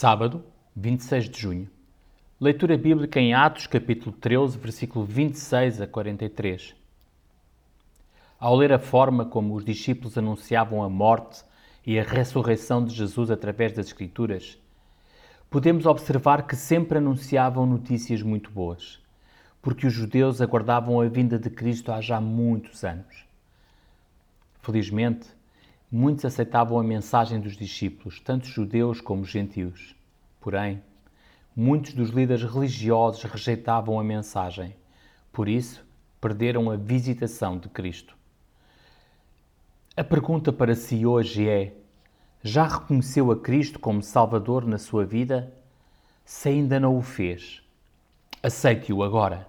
Sábado, 26 de junho. Leitura bíblica em Atos, capítulo 13, versículo 26 a 43. Ao ler a forma como os discípulos anunciavam a morte e a ressurreição de Jesus através das Escrituras, podemos observar que sempre anunciavam notícias muito boas, porque os judeus aguardavam a vinda de Cristo há já muitos anos. Felizmente, Muitos aceitavam a mensagem dos discípulos, tanto judeus como gentios. Porém, muitos dos líderes religiosos rejeitavam a mensagem. Por isso, perderam a visitação de Cristo. A pergunta para si hoje é: já reconheceu a Cristo como Salvador na sua vida? Se ainda não o fez, aceite-o agora.